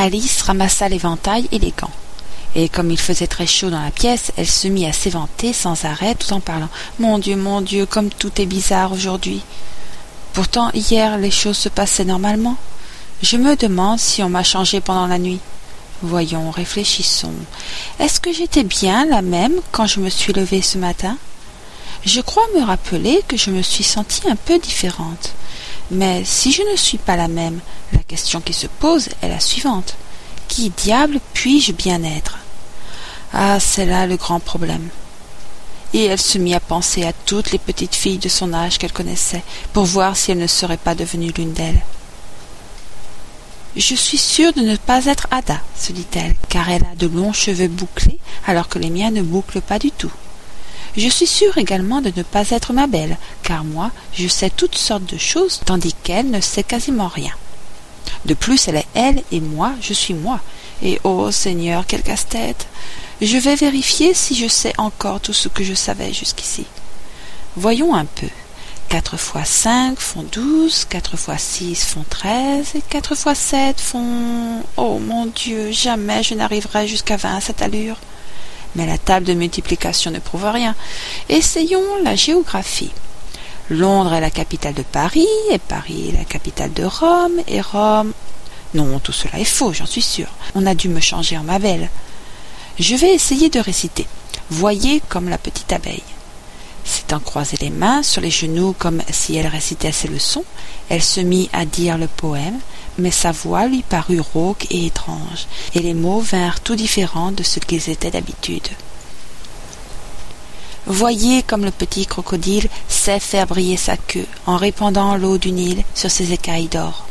Alice ramassa l'éventail et les gants. Et comme il faisait très chaud dans la pièce, elle se mit à s'éventer sans arrêt tout en parlant. Mon Dieu, mon Dieu, comme tout est bizarre aujourd'hui. Pourtant, hier, les choses se passaient normalement. Je me demande si on m'a changé pendant la nuit. Voyons, réfléchissons. Est-ce que j'étais bien la même quand je me suis levée ce matin? Je crois me rappeler que je me suis sentie un peu différente. Mais si je ne suis pas la même, question qui se pose est la suivante. Qui diable puis-je bien être? Ah, c'est là le grand problème. Et elle se mit à penser à toutes les petites filles de son âge qu'elle connaissait, pour voir si elle ne serait pas devenue l'une d'elles. Je suis sûre de ne pas être Ada, se dit-elle, car elle a de longs cheveux bouclés, alors que les miens ne bouclent pas du tout. Je suis sûre également de ne pas être ma belle, car moi, je sais toutes sortes de choses, tandis qu'elle ne sait quasiment rien. De plus, elle est elle, et moi, je suis moi. Et oh Seigneur, quel casse-tête. Je vais vérifier si je sais encore tout ce que je savais jusqu'ici. Voyons un peu. Quatre fois cinq font douze, quatre fois six font treize, et quatre fois sept font. Oh mon Dieu, jamais je n'arriverai jusqu'à vingt à cette allure. Mais la table de multiplication ne prouve rien. Essayons la géographie. Londres est la capitale de Paris, et Paris est la capitale de Rome, et Rome. Non, tout cela est faux, j'en suis sûr. On a dû me changer en ma belle. Je vais essayer de réciter. Voyez comme la petite abeille. S'étant croisé les mains sur les genoux comme si elle récitait ses leçons, elle se mit à dire le poème, mais sa voix lui parut rauque et étrange, et les mots vinrent tout différents de ce qu'ils étaient d'habitude. Voyez comme le petit crocodile sait faire briller sa queue en répandant l'eau du Nil sur ses écailles d'or.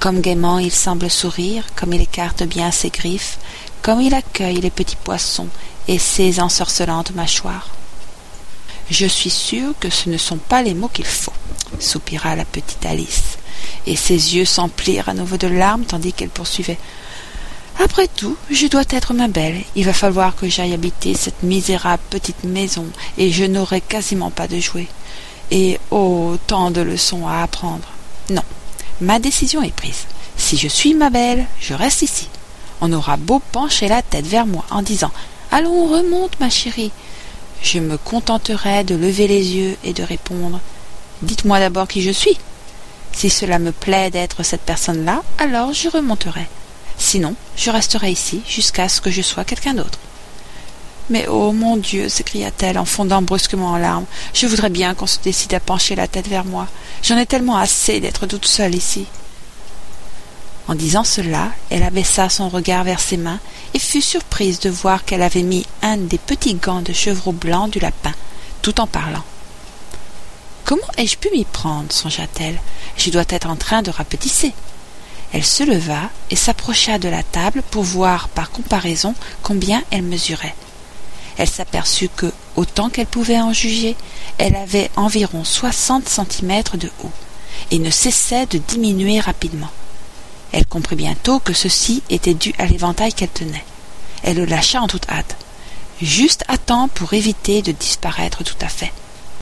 Comme gaiement il semble sourire, comme il écarte bien ses griffes, comme il accueille les petits poissons et ses ensorcelantes mâchoires. Je suis sûre que ce ne sont pas les mots qu'il faut, soupira la petite Alice, et ses yeux s'emplirent à nouveau de larmes tandis qu'elle poursuivait. Après tout, je dois être ma belle. Il va falloir que j'aille habiter cette misérable petite maison, et je n'aurai quasiment pas de jouets. Et oh, tant de leçons à apprendre. Non, ma décision est prise. Si je suis ma belle, je reste ici. On aura beau pencher la tête vers moi en disant Allons, remonte, ma chérie je me contenterai de lever les yeux et de répondre Dites-moi d'abord qui je suis. Si cela me plaît d'être cette personne-là, alors je remonterai. Sinon, je resterai ici jusqu'à ce que je sois quelqu'un d'autre. Mais oh mon Dieu, s'écria-t-elle en fondant brusquement en larmes, je voudrais bien qu'on se décide à pencher la tête vers moi. J'en ai tellement assez d'être toute seule ici. En disant cela, elle abaissa son regard vers ses mains et fut surprise de voir qu'elle avait mis un des petits gants de chevreau blanc du lapin, tout en parlant. Comment ai-je pu m'y prendre songea-t-elle. Je dois être en train de rapetisser. Elle se leva et s'approcha de la table pour voir par comparaison combien elle mesurait. Elle s'aperçut que, autant qu'elle pouvait en juger, elle avait environ soixante centimètres de haut, et ne cessait de diminuer rapidement. Elle comprit bientôt que ceci était dû à l'éventail qu'elle tenait. Elle le lâcha en toute hâte, juste à temps pour éviter de disparaître tout à fait.